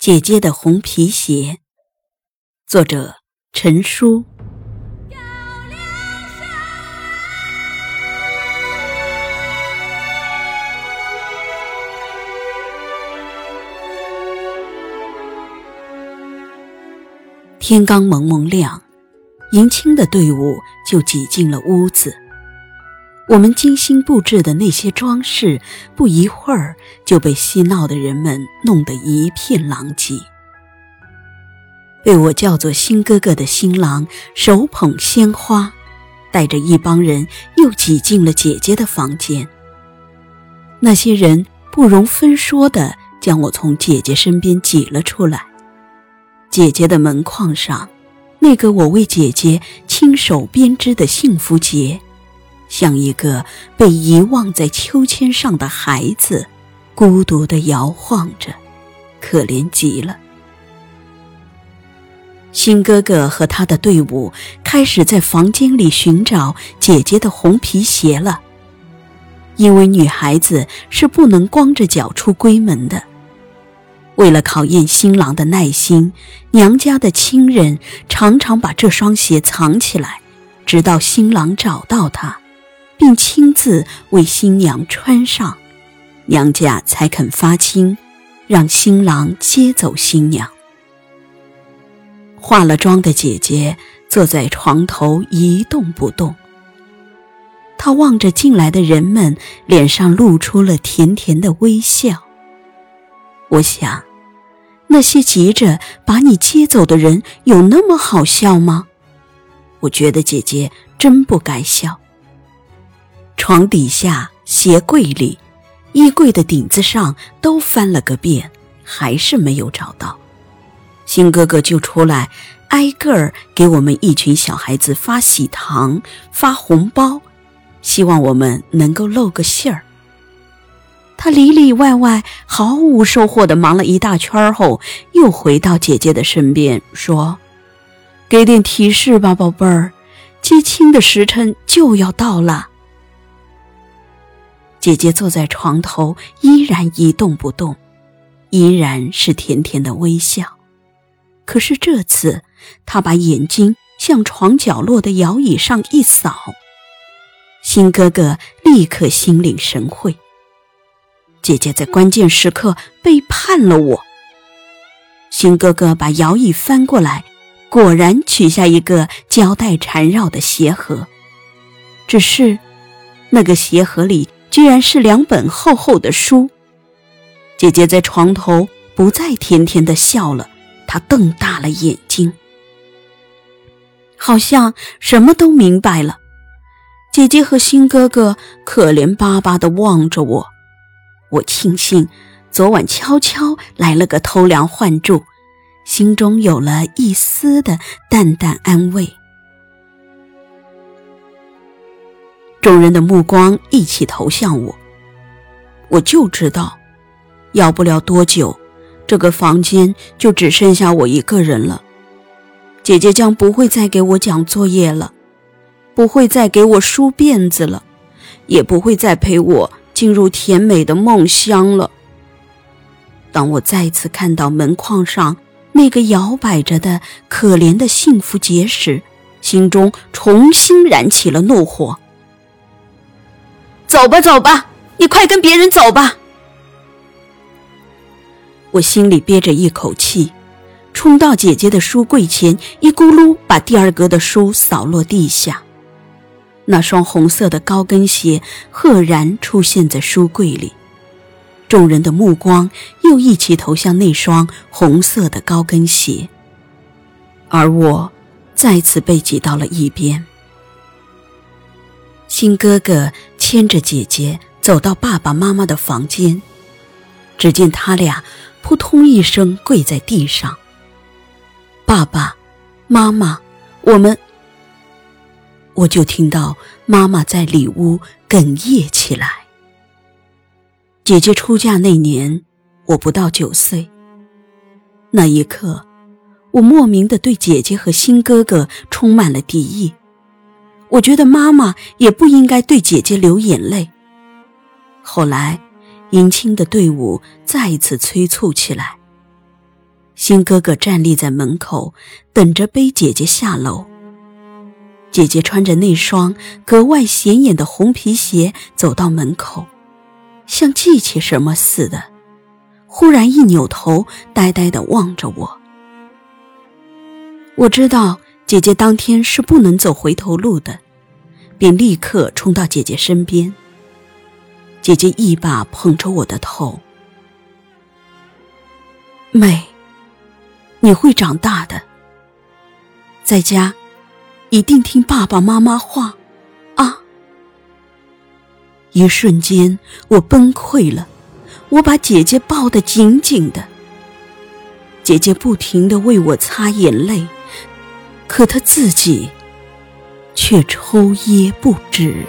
姐姐的红皮鞋，作者陈叔。天刚蒙蒙亮，迎亲的队伍就挤进了屋子。我们精心布置的那些装饰，不一会儿就被嬉闹的人们弄得一片狼藉。被我叫做新哥哥的新郎手捧鲜花，带着一帮人又挤进了姐姐的房间。那些人不容分说地将我从姐姐身边挤了出来。姐姐的门框上，那个我为姐姐亲手编织的幸福结。像一个被遗忘在秋千上的孩子，孤独地摇晃着，可怜极了。新哥哥和他的队伍开始在房间里寻找姐姐的红皮鞋了，因为女孩子是不能光着脚出闺门的。为了考验新郎的耐心，娘家的亲人常常把这双鞋藏起来，直到新郎找到它。并亲自为新娘穿上，娘家才肯发亲，让新郎接走新娘。化了妆的姐姐坐在床头一动不动，她望着进来的人们，脸上露出了甜甜的微笑。我想，那些急着把你接走的人有那么好笑吗？我觉得姐姐真不该笑。床底下、鞋柜里、衣柜的顶子上都翻了个遍，还是没有找到。新哥哥就出来，挨个儿给我们一群小孩子发喜糖、发红包，希望我们能够露个馅儿。他里里外外毫无收获的忙了一大圈后，又回到姐姐的身边说：“给点提示吧，宝贝儿，接亲的时辰就要到了。”姐姐坐在床头，依然一动不动，依然是甜甜的微笑。可是这次，她把眼睛向床角落的摇椅上一扫，新哥哥立刻心领神会。姐姐在关键时刻背叛了我。新哥哥把摇椅翻过来，果然取下一个胶带缠绕的鞋盒，只是那个鞋盒里。居然是两本厚厚的书。姐姐在床头不再甜甜的笑了，她瞪大了眼睛，好像什么都明白了。姐姐和新哥哥可怜巴巴的望着我，我庆幸昨晚悄悄来了个偷梁换柱，心中有了一丝的淡淡安慰。众人的目光一起投向我，我就知道，要不了多久，这个房间就只剩下我一个人了。姐姐将不会再给我讲作业了，不会再给我梳辫子了，也不会再陪我进入甜美的梦乡了。当我再次看到门框上那个摇摆着的可怜的幸福结时，心中重新燃起了怒火。走吧，走吧，你快跟别人走吧！我心里憋着一口气，冲到姐姐的书柜前，一咕噜把第二格的书扫落地下。那双红色的高跟鞋赫然出现在书柜里，众人的目光又一起投向那双红色的高跟鞋，而我再次被挤到了一边。新哥哥牵着姐姐走到爸爸妈妈的房间，只见他俩扑通一声跪在地上。爸爸妈妈，我们……我就听到妈妈在里屋哽咽起来。姐姐出嫁那年，我不到九岁。那一刻，我莫名的对姐姐和新哥哥充满了敌意。我觉得妈妈也不应该对姐姐流眼泪。后来，迎亲的队伍再一次催促起来，新哥哥站立在门口，等着背姐姐下楼。姐姐穿着那双格外显眼的红皮鞋走到门口，像记起什么似的，忽然一扭头，呆呆地望着我。我知道姐姐当天是不能走回头路的，便立刻冲到姐姐身边。姐姐一把捧着我的头，妹，你会长大的，在家。一定听爸爸妈妈话，啊！一瞬间，我崩溃了，我把姐姐抱得紧紧的。姐姐不停的为我擦眼泪，可他自己却抽噎不止。